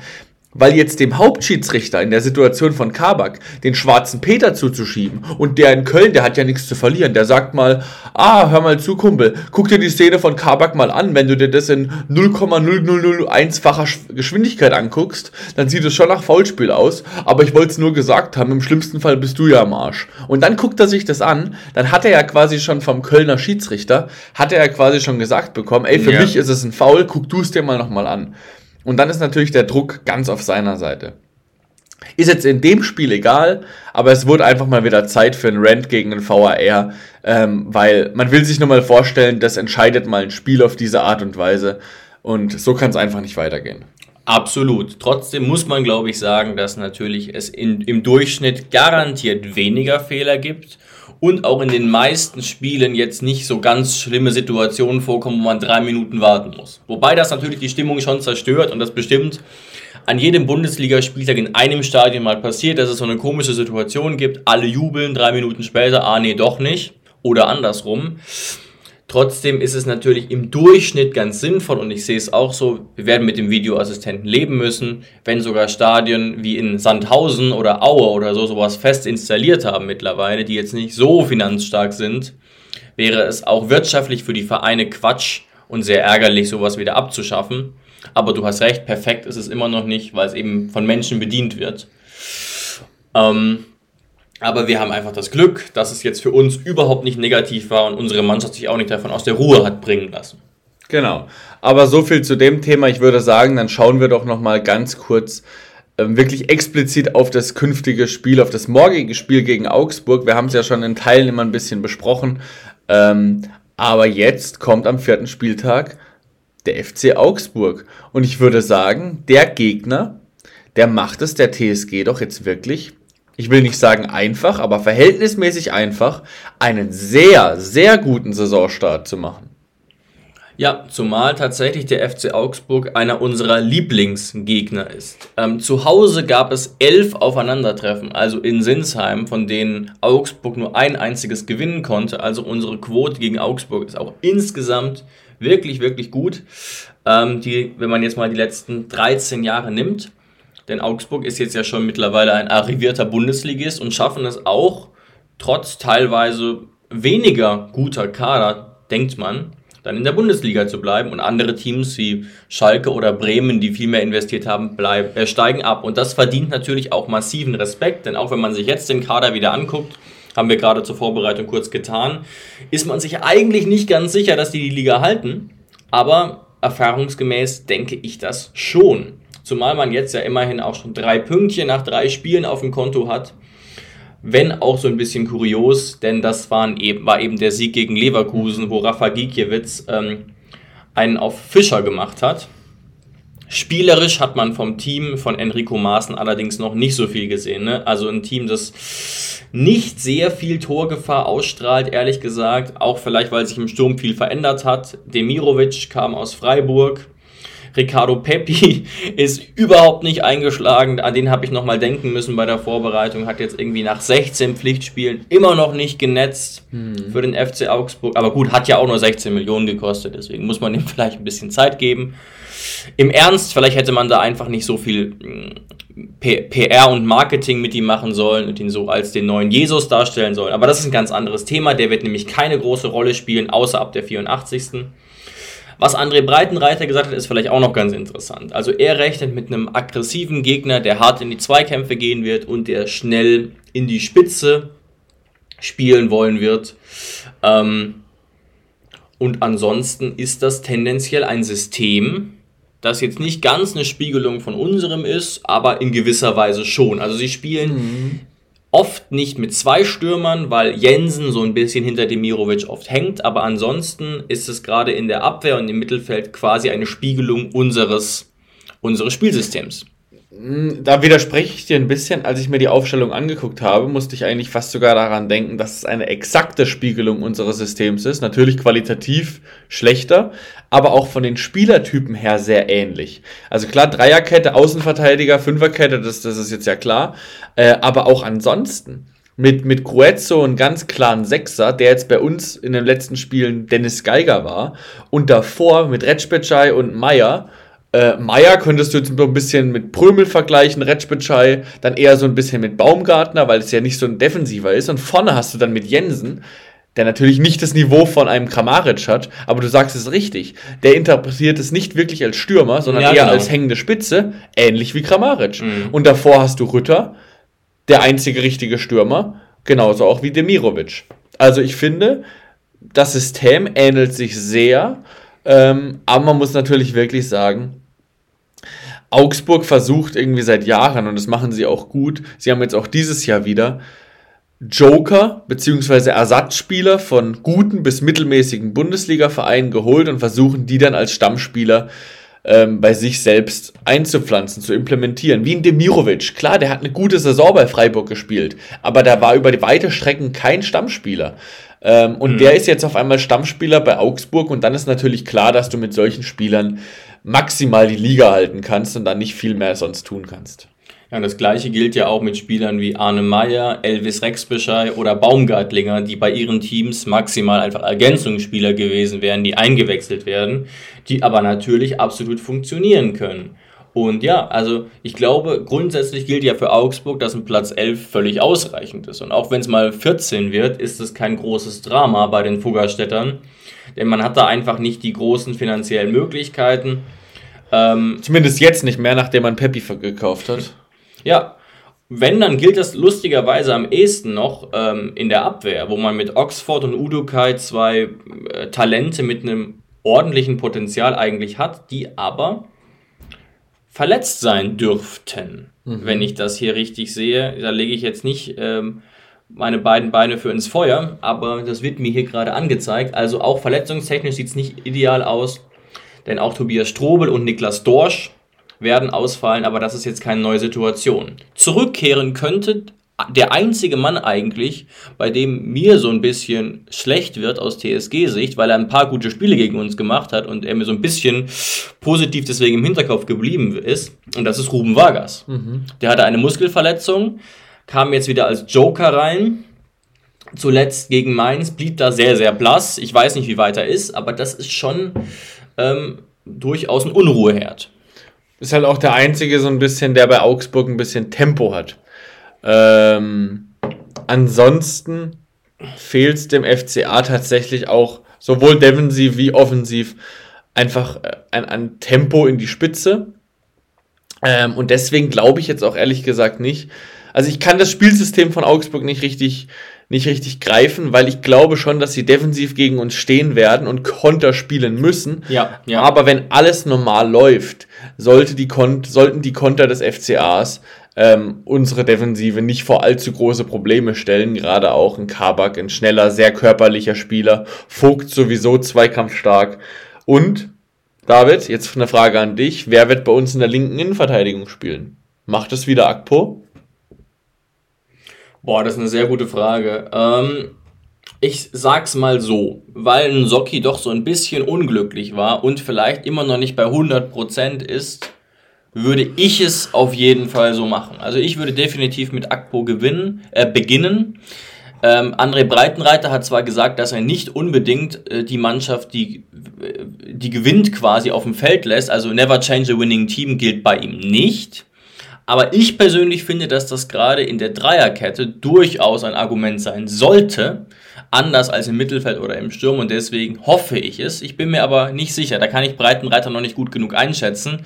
Weil jetzt dem Hauptschiedsrichter in der Situation von Kabak den schwarzen Peter zuzuschieben und der in Köln, der hat ja nichts zu verlieren, der sagt mal, ah, hör mal zu, Kumpel, guck dir die Szene von Kabak mal an, wenn du dir das in 0,0001-facher Geschwindigkeit anguckst, dann sieht es schon nach Foulspiel aus, aber ich wollte es nur gesagt haben, im schlimmsten Fall bist du ja am Arsch. Und dann guckt er sich das an, dann hat er ja quasi schon vom Kölner Schiedsrichter, hat er ja quasi schon gesagt bekommen, ey, für ja. mich ist es ein Foul, guck du es dir mal nochmal an. Und dann ist natürlich der Druck ganz auf seiner Seite. Ist jetzt in dem Spiel egal, aber es wurde einfach mal wieder Zeit für einen Rant gegen den VAR, ähm, weil man will sich nur mal vorstellen, das entscheidet mal ein Spiel auf diese Art und Weise und so kann es einfach nicht weitergehen. Absolut. Trotzdem muss man, glaube ich, sagen, dass natürlich es in, im Durchschnitt garantiert weniger Fehler gibt und auch in den meisten Spielen jetzt nicht so ganz schlimme Situationen vorkommen, wo man drei Minuten warten muss. Wobei das natürlich die Stimmung schon zerstört und das bestimmt an jedem Bundesligaspieltag in einem Stadion mal passiert, dass es so eine komische Situation gibt, alle jubeln, drei Minuten später, ah nee, doch nicht. Oder andersrum. Trotzdem ist es natürlich im Durchschnitt ganz sinnvoll und ich sehe es auch so, wir werden mit dem Videoassistenten leben müssen, wenn sogar Stadien wie in Sandhausen oder Aue oder so sowas fest installiert haben mittlerweile, die jetzt nicht so finanzstark sind, wäre es auch wirtschaftlich für die Vereine Quatsch und sehr ärgerlich, sowas wieder abzuschaffen. Aber du hast recht, perfekt ist es immer noch nicht, weil es eben von Menschen bedient wird. Ähm, aber wir haben einfach das Glück, dass es jetzt für uns überhaupt nicht negativ war und unsere Mannschaft sich auch nicht davon aus der Ruhe hat bringen lassen. Genau. Aber so viel zu dem Thema. Ich würde sagen, dann schauen wir doch noch mal ganz kurz ähm, wirklich explizit auf das künftige Spiel, auf das morgige Spiel gegen Augsburg. Wir haben es ja schon in Teilen immer ein bisschen besprochen. Ähm, aber jetzt kommt am vierten Spieltag der FC Augsburg. Und ich würde sagen, der Gegner, der macht es der TSG doch jetzt wirklich ich will nicht sagen einfach, aber verhältnismäßig einfach, einen sehr, sehr guten Saisonstart zu machen. Ja, zumal tatsächlich der FC Augsburg einer unserer Lieblingsgegner ist. Ähm, zu Hause gab es elf Aufeinandertreffen, also in Sinsheim, von denen Augsburg nur ein einziges gewinnen konnte. Also unsere Quote gegen Augsburg ist auch insgesamt wirklich, wirklich gut. Ähm, die, wenn man jetzt mal die letzten 13 Jahre nimmt, denn Augsburg ist jetzt ja schon mittlerweile ein arrivierter Bundesligist und schaffen es auch, trotz teilweise weniger guter Kader, denkt man, dann in der Bundesliga zu bleiben. Und andere Teams wie Schalke oder Bremen, die viel mehr investiert haben, bleiben, äh, steigen ab. Und das verdient natürlich auch massiven Respekt, denn auch wenn man sich jetzt den Kader wieder anguckt, haben wir gerade zur Vorbereitung kurz getan, ist man sich eigentlich nicht ganz sicher, dass die die Liga halten. Aber erfahrungsgemäß denke ich das schon. Zumal man jetzt ja immerhin auch schon drei Pünktchen nach drei Spielen auf dem Konto hat. Wenn auch so ein bisschen kurios, denn das waren eben, war eben der Sieg gegen Leverkusen, wo Rafa Gikiewicz ähm, einen auf Fischer gemacht hat. Spielerisch hat man vom Team von Enrico Maaßen allerdings noch nicht so viel gesehen. Ne? Also ein Team, das nicht sehr viel Torgefahr ausstrahlt, ehrlich gesagt. Auch vielleicht, weil sich im Sturm viel verändert hat. Demirovic kam aus Freiburg. Ricardo Pepi ist überhaupt nicht eingeschlagen. An den habe ich nochmal denken müssen bei der Vorbereitung. Hat jetzt irgendwie nach 16 Pflichtspielen immer noch nicht genetzt hm. für den FC Augsburg. Aber gut, hat ja auch nur 16 Millionen gekostet. Deswegen muss man ihm vielleicht ein bisschen Zeit geben. Im Ernst, vielleicht hätte man da einfach nicht so viel hm, PR und Marketing mit ihm machen sollen und ihn so als den neuen Jesus darstellen sollen. Aber das ist ein ganz anderes Thema. Der wird nämlich keine große Rolle spielen, außer ab der 84. Was André Breitenreiter gesagt hat, ist vielleicht auch noch ganz interessant. Also er rechnet mit einem aggressiven Gegner, der hart in die Zweikämpfe gehen wird und der schnell in die Spitze spielen wollen wird. Ähm, und ansonsten ist das tendenziell ein System, das jetzt nicht ganz eine Spiegelung von unserem ist, aber in gewisser Weise schon. Also sie spielen mhm. Oft nicht mit zwei Stürmern, weil Jensen so ein bisschen hinter Demirovic oft hängt, aber ansonsten ist es gerade in der Abwehr und im Mittelfeld quasi eine Spiegelung unseres, unseres Spielsystems. Hm, da widerspreche ich dir ein bisschen. Als ich mir die Aufstellung angeguckt habe, musste ich eigentlich fast sogar daran denken, dass es eine exakte Spiegelung unseres Systems ist. Natürlich qualitativ schlechter, aber auch von den Spielertypen her sehr ähnlich. Also klar, Dreierkette, Außenverteidiger, Fünferkette, das, das ist jetzt ja klar. Äh, aber auch ansonsten mit, mit Gruezzo einen ganz klaren Sechser, der jetzt bei uns in den letzten Spielen Dennis Geiger war. Und davor mit Retschbetschei und Meier äh, Meier könntest du jetzt ein bisschen mit Prömel vergleichen, Retschbitschei, dann eher so ein bisschen mit Baumgartner, weil es ja nicht so ein Defensiver ist. Und vorne hast du dann mit Jensen, der natürlich nicht das Niveau von einem Kramaric hat, aber du sagst es richtig. Der interpretiert es nicht wirklich als Stürmer, sondern ja, eher genau. als hängende Spitze, ähnlich wie Kramaric. Mhm. Und davor hast du Rütter, der einzige richtige Stürmer, genauso auch wie Demirovic. Also ich finde, das System ähnelt sich sehr, ähm, aber man muss natürlich wirklich sagen, Augsburg versucht irgendwie seit Jahren, und das machen sie auch gut, sie haben jetzt auch dieses Jahr wieder, Joker bzw. Ersatzspieler von guten bis mittelmäßigen Bundesliga-Vereinen geholt und versuchen die dann als Stammspieler ähm, bei sich selbst einzupflanzen, zu implementieren. Wie ein Demirovic. Klar, der hat eine gute Saison bei Freiburg gespielt, aber der war über die weite Strecken kein Stammspieler. Ähm, und mhm. der ist jetzt auf einmal Stammspieler bei Augsburg und dann ist natürlich klar, dass du mit solchen Spielern maximal die Liga halten kannst und dann nicht viel mehr sonst tun kannst. Ja, und das gleiche gilt ja auch mit Spielern wie Arne Meyer, Elvis Rexbeschei oder Baumgartlinger, die bei ihren Teams maximal einfach Ergänzungsspieler gewesen wären, die eingewechselt werden, die aber natürlich absolut funktionieren können. Und ja, also ich glaube, grundsätzlich gilt ja für Augsburg, dass ein Platz 11 völlig ausreichend ist. Und auch wenn es mal 14 wird, ist es kein großes Drama bei den Fuggerstädtern. Denn man hat da einfach nicht die großen finanziellen Möglichkeiten. Ähm, Zumindest jetzt nicht mehr, nachdem man Peppi gekauft hat. Ja, wenn, dann gilt das lustigerweise am ehesten noch ähm, in der Abwehr, wo man mit Oxford und Udukai zwei äh, Talente mit einem ordentlichen Potenzial eigentlich hat, die aber verletzt sein dürften, mhm. wenn ich das hier richtig sehe. Da lege ich jetzt nicht ähm, meine beiden Beine für ins Feuer, aber das wird mir hier gerade angezeigt. Also auch verletzungstechnisch sieht es nicht ideal aus, denn auch Tobias Strobel und Niklas Dorsch werden ausfallen, aber das ist jetzt keine neue Situation. Zurückkehren könnte der einzige Mann eigentlich, bei dem mir so ein bisschen schlecht wird aus TSG-Sicht, weil er ein paar gute Spiele gegen uns gemacht hat und er mir so ein bisschen positiv deswegen im Hinterkopf geblieben ist. Und das ist Ruben Vargas. Mhm. Der hatte eine Muskelverletzung, kam jetzt wieder als Joker rein. Zuletzt gegen Mainz blieb da sehr, sehr blass. Ich weiß nicht, wie weit er ist, aber das ist schon ähm, durchaus ein Unruheherd. Ist halt auch der einzige so ein bisschen, der bei Augsburg ein bisschen Tempo hat. Ähm, ansonsten fehlt es dem FCA tatsächlich auch sowohl defensiv wie offensiv einfach äh, ein, ein Tempo in die Spitze. Ähm, und deswegen glaube ich jetzt auch ehrlich gesagt nicht. Also ich kann das Spielsystem von Augsburg nicht richtig, nicht richtig greifen, weil ich glaube schon, dass sie defensiv gegen uns stehen werden und Konter spielen müssen. Ja, ja. Aber wenn alles normal läuft, sollte die Kon sollten die Konter des FCAs ähm, unsere Defensive nicht vor allzu große Probleme stellen. Gerade auch ein Kabak, ein schneller, sehr körperlicher Spieler. Vogt sowieso zweikampfstark. Und David, jetzt eine Frage an dich. Wer wird bei uns in der linken Innenverteidigung spielen? Macht es wieder Akpo? Boah, das ist eine sehr gute Frage. Ähm, ich sag's mal so, weil ein Socki doch so ein bisschen unglücklich war und vielleicht immer noch nicht bei 100% ist, würde ich es auf jeden Fall so machen. Also ich würde definitiv mit Akpo gewinnen, äh, beginnen. Ähm, André Breitenreiter hat zwar gesagt, dass er nicht unbedingt äh, die Mannschaft, die, äh, die gewinnt, quasi auf dem Feld lässt. Also never change a winning team gilt bei ihm nicht. Aber ich persönlich finde, dass das gerade in der Dreierkette durchaus ein Argument sein sollte, anders als im Mittelfeld oder im Sturm und deswegen hoffe ich es. Ich bin mir aber nicht sicher, da kann ich Breitenreiter noch nicht gut genug einschätzen,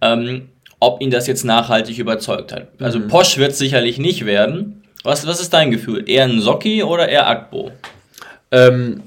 ähm, ob ihn das jetzt nachhaltig überzeugt hat. Also mhm. Posch wird sicherlich nicht werden. Was, was ist dein Gefühl? Eher ein Socki oder eher Akbo? Ähm,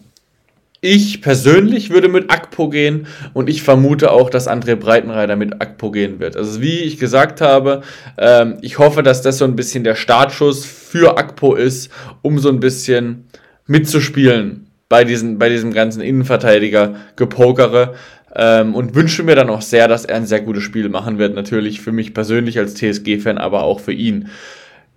ich persönlich würde mit Akpo gehen und ich vermute auch, dass André Breitenreiter mit Akpo gehen wird. Also wie ich gesagt habe, ähm, ich hoffe, dass das so ein bisschen der Startschuss für Akpo ist, um so ein bisschen mitzuspielen bei, diesen, bei diesem ganzen Innenverteidiger-Gepokere. Ähm, und wünsche mir dann auch sehr, dass er ein sehr gutes Spiel machen wird. Natürlich für mich persönlich als TSG-Fan, aber auch für ihn.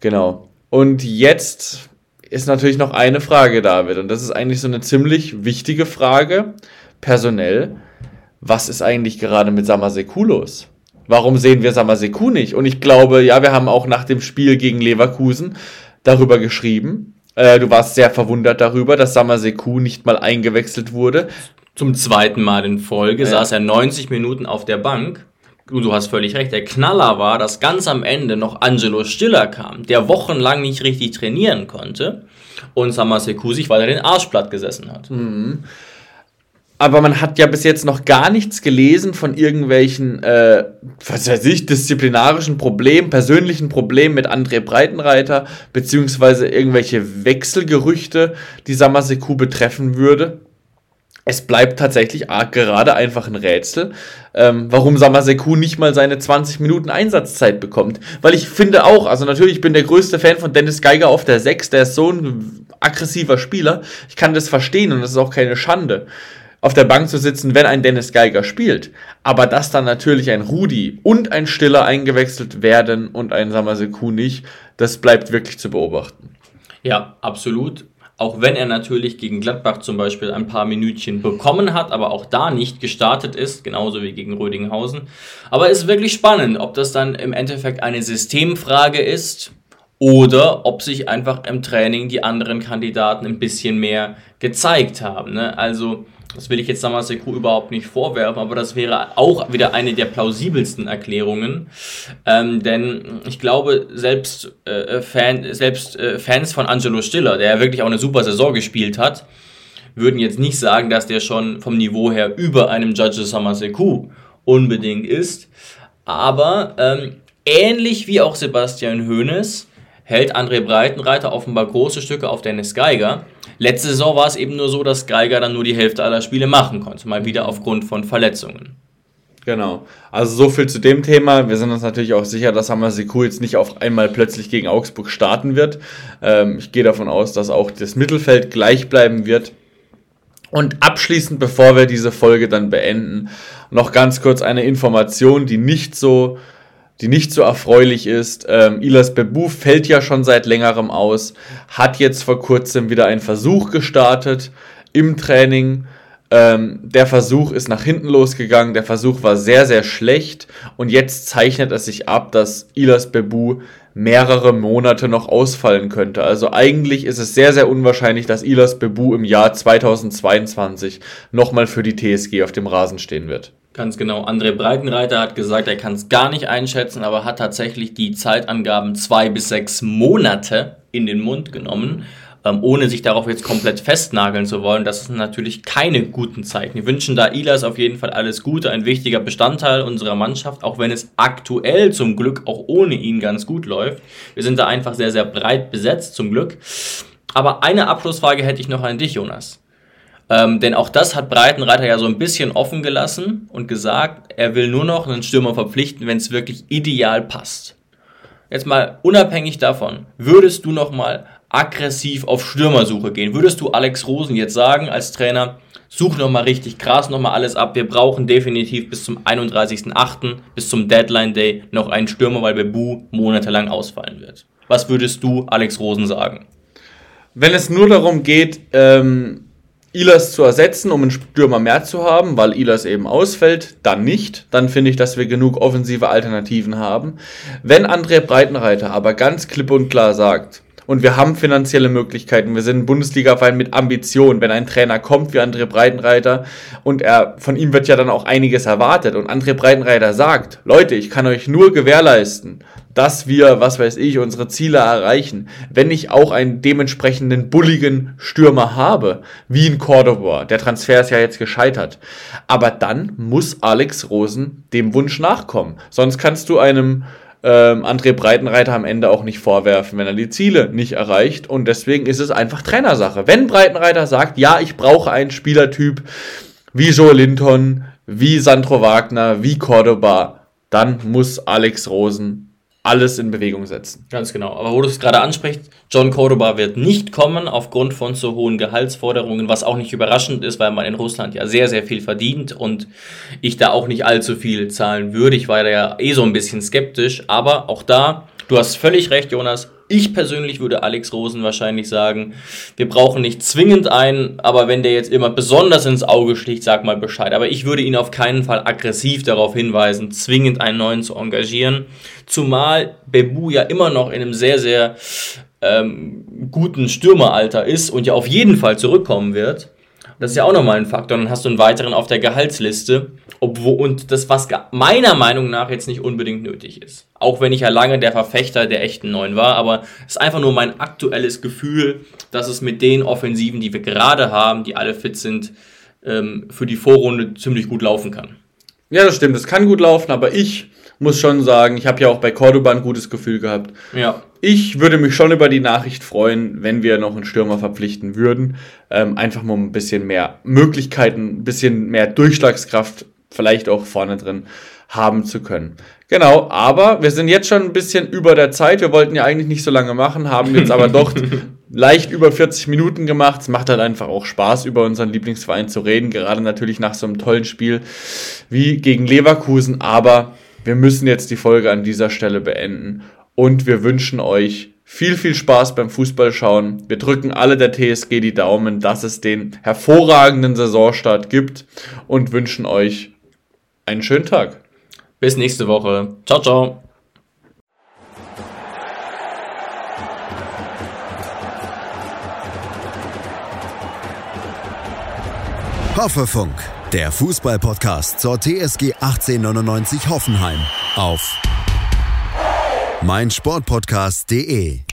Genau. Und jetzt ist natürlich noch eine Frage, David, und das ist eigentlich so eine ziemlich wichtige Frage, personell. Was ist eigentlich gerade mit Samaseku los? Warum sehen wir Samaseku nicht? Und ich glaube, ja, wir haben auch nach dem Spiel gegen Leverkusen darüber geschrieben. Äh, du warst sehr verwundert darüber, dass Samaseku nicht mal eingewechselt wurde. Zum zweiten Mal in Folge ja. saß er 90 Minuten auf der Bank du hast völlig recht, der Knaller war, dass ganz am Ende noch Angelo Stiller kam, der wochenlang nicht richtig trainieren konnte und Samaseku sich weiter den Arsch platt gesessen hat. Mhm. Aber man hat ja bis jetzt noch gar nichts gelesen von irgendwelchen, äh, was weiß ich, disziplinarischen Problemen, persönlichen Problemen mit André Breitenreiter, beziehungsweise irgendwelche Wechselgerüchte, die Samaseku betreffen würde es bleibt tatsächlich gerade einfach ein Rätsel, ähm, warum Samaseku nicht mal seine 20 Minuten Einsatzzeit bekommt. Weil ich finde auch, also natürlich bin der größte Fan von Dennis Geiger auf der 6, der ist so ein aggressiver Spieler. Ich kann das verstehen und das ist auch keine Schande, auf der Bank zu sitzen, wenn ein Dennis Geiger spielt. Aber dass dann natürlich ein Rudi und ein Stiller eingewechselt werden und ein Samaseku nicht, das bleibt wirklich zu beobachten. Ja, absolut. Auch wenn er natürlich gegen Gladbach zum Beispiel ein paar Minütchen bekommen hat, aber auch da nicht gestartet ist, genauso wie gegen Rödinghausen. Aber es ist wirklich spannend, ob das dann im Endeffekt eine Systemfrage ist oder ob sich einfach im Training die anderen Kandidaten ein bisschen mehr gezeigt haben. Ne? Also das will ich jetzt Samaseku überhaupt nicht vorwerfen, aber das wäre auch wieder eine der plausibelsten Erklärungen. Ähm, denn ich glaube, selbst, äh, Fan, selbst äh, Fans von Angelo Stiller, der ja wirklich auch eine super Saison gespielt hat, würden jetzt nicht sagen, dass der schon vom Niveau her über einem Judge Samaseku unbedingt ist. Aber ähm, ähnlich wie auch Sebastian Hoeneß hält André Breitenreiter offenbar große Stücke auf Dennis Geiger. Letzte Saison war es eben nur so, dass Geiger dann nur die Hälfte aller Spiele machen konnte, mal wieder aufgrund von Verletzungen. Genau. Also so viel zu dem Thema. Wir sind uns natürlich auch sicher, dass Hamaseku jetzt nicht auf einmal plötzlich gegen Augsburg starten wird. Ähm, ich gehe davon aus, dass auch das Mittelfeld gleich bleiben wird. Und abschließend, bevor wir diese Folge dann beenden, noch ganz kurz eine Information, die nicht so die nicht so erfreulich ist. Ähm, Ilas Bebu fällt ja schon seit längerem aus, hat jetzt vor kurzem wieder einen Versuch gestartet im Training. Ähm, der Versuch ist nach hinten losgegangen, der Versuch war sehr, sehr schlecht und jetzt zeichnet es sich ab, dass Ilas Bebu mehrere Monate noch ausfallen könnte. Also eigentlich ist es sehr, sehr unwahrscheinlich, dass Ilas Bebu im Jahr 2022 nochmal für die TSG auf dem Rasen stehen wird. Ganz genau. André Breitenreiter hat gesagt, er kann es gar nicht einschätzen, aber hat tatsächlich die Zeitangaben zwei bis sechs Monate in den Mund genommen, ähm, ohne sich darauf jetzt komplett festnageln zu wollen. Das sind natürlich keine guten Zeichen. Wir wünschen da Ilas auf jeden Fall alles Gute, ein wichtiger Bestandteil unserer Mannschaft, auch wenn es aktuell zum Glück auch ohne ihn ganz gut läuft. Wir sind da einfach sehr, sehr breit besetzt, zum Glück. Aber eine Abschlussfrage hätte ich noch an dich, Jonas. Ähm, denn auch das hat Breitenreiter ja so ein bisschen offen gelassen und gesagt, er will nur noch einen Stürmer verpflichten, wenn es wirklich ideal passt. Jetzt mal unabhängig davon, würdest du noch mal aggressiv auf Stürmersuche gehen? Würdest du Alex Rosen jetzt sagen als Trainer, such nochmal richtig krass nochmal alles ab. Wir brauchen definitiv bis zum 31.08., bis zum Deadline Day noch einen Stürmer, weil Bebu monatelang ausfallen wird. Was würdest du, Alex Rosen, sagen? Wenn es nur darum geht, ähm, Ilas zu ersetzen, um einen Stürmer mehr zu haben, weil Ilas eben ausfällt, dann nicht. Dann finde ich, dass wir genug offensive Alternativen haben. Wenn André Breitenreiter aber ganz klipp und klar sagt, und wir haben finanzielle Möglichkeiten. Wir sind ein Bundesliga-Verein mit Ambition. Wenn ein Trainer kommt wie André Breitenreiter und er, von ihm wird ja dann auch einiges erwartet und André Breitenreiter sagt, Leute, ich kann euch nur gewährleisten, dass wir, was weiß ich, unsere Ziele erreichen, wenn ich auch einen dementsprechenden bulligen Stürmer habe, wie in Cordoba. Der Transfer ist ja jetzt gescheitert. Aber dann muss Alex Rosen dem Wunsch nachkommen. Sonst kannst du einem ähm, André Breitenreiter am Ende auch nicht vorwerfen, wenn er die Ziele nicht erreicht. Und deswegen ist es einfach Trainersache. Wenn Breitenreiter sagt, ja, ich brauche einen Spielertyp wie Joe Linton, wie Sandro Wagner, wie Cordoba, dann muss Alex Rosen alles in Bewegung setzen. Ganz genau. Aber wo du es gerade ansprichst, John Cordoba wird nicht kommen aufgrund von so hohen Gehaltsforderungen, was auch nicht überraschend ist, weil man in Russland ja sehr, sehr viel verdient und ich da auch nicht allzu viel zahlen würde. Ich war da ja eh so ein bisschen skeptisch, aber auch da, du hast völlig recht, Jonas, ich persönlich würde Alex Rosen wahrscheinlich sagen, wir brauchen nicht zwingend einen, aber wenn der jetzt immer besonders ins Auge sticht, sag mal Bescheid. Aber ich würde ihn auf keinen Fall aggressiv darauf hinweisen, zwingend einen neuen zu engagieren. Zumal Bebu ja immer noch in einem sehr, sehr ähm, guten Stürmeralter ist und ja auf jeden Fall zurückkommen wird. Das ist ja auch nochmal ein Faktor. Dann hast du einen weiteren auf der Gehaltsliste. Obwohl, und das, was meiner Meinung nach jetzt nicht unbedingt nötig ist. Auch wenn ich ja lange der Verfechter der echten Neuen war. Aber es ist einfach nur mein aktuelles Gefühl, dass es mit den Offensiven, die wir gerade haben, die alle fit sind, ähm, für die Vorrunde ziemlich gut laufen kann. Ja, das stimmt. Es kann gut laufen, aber ich muss schon sagen, ich habe ja auch bei Cordoba ein gutes Gefühl gehabt. Ja. Ich würde mich schon über die Nachricht freuen, wenn wir noch einen Stürmer verpflichten würden. Ähm, einfach mal ein bisschen mehr Möglichkeiten, ein bisschen mehr Durchschlagskraft vielleicht auch vorne drin haben zu können. Genau, aber wir sind jetzt schon ein bisschen über der Zeit. Wir wollten ja eigentlich nicht so lange machen, haben jetzt aber doch leicht über 40 Minuten gemacht. Es macht halt einfach auch Spaß, über unseren Lieblingsverein zu reden, gerade natürlich nach so einem tollen Spiel wie gegen Leverkusen. Aber wir müssen jetzt die Folge an dieser Stelle beenden und wir wünschen euch viel, viel Spaß beim Fußballschauen. Wir drücken alle der TSG die Daumen, dass es den hervorragenden Saisonstart gibt und wünschen euch einen schönen Tag. Bis nächste Woche. Ciao, ciao. Hoffefunk, der Fußballpodcast zur TSG 1899 Hoffenheim auf meinsportpodcast.de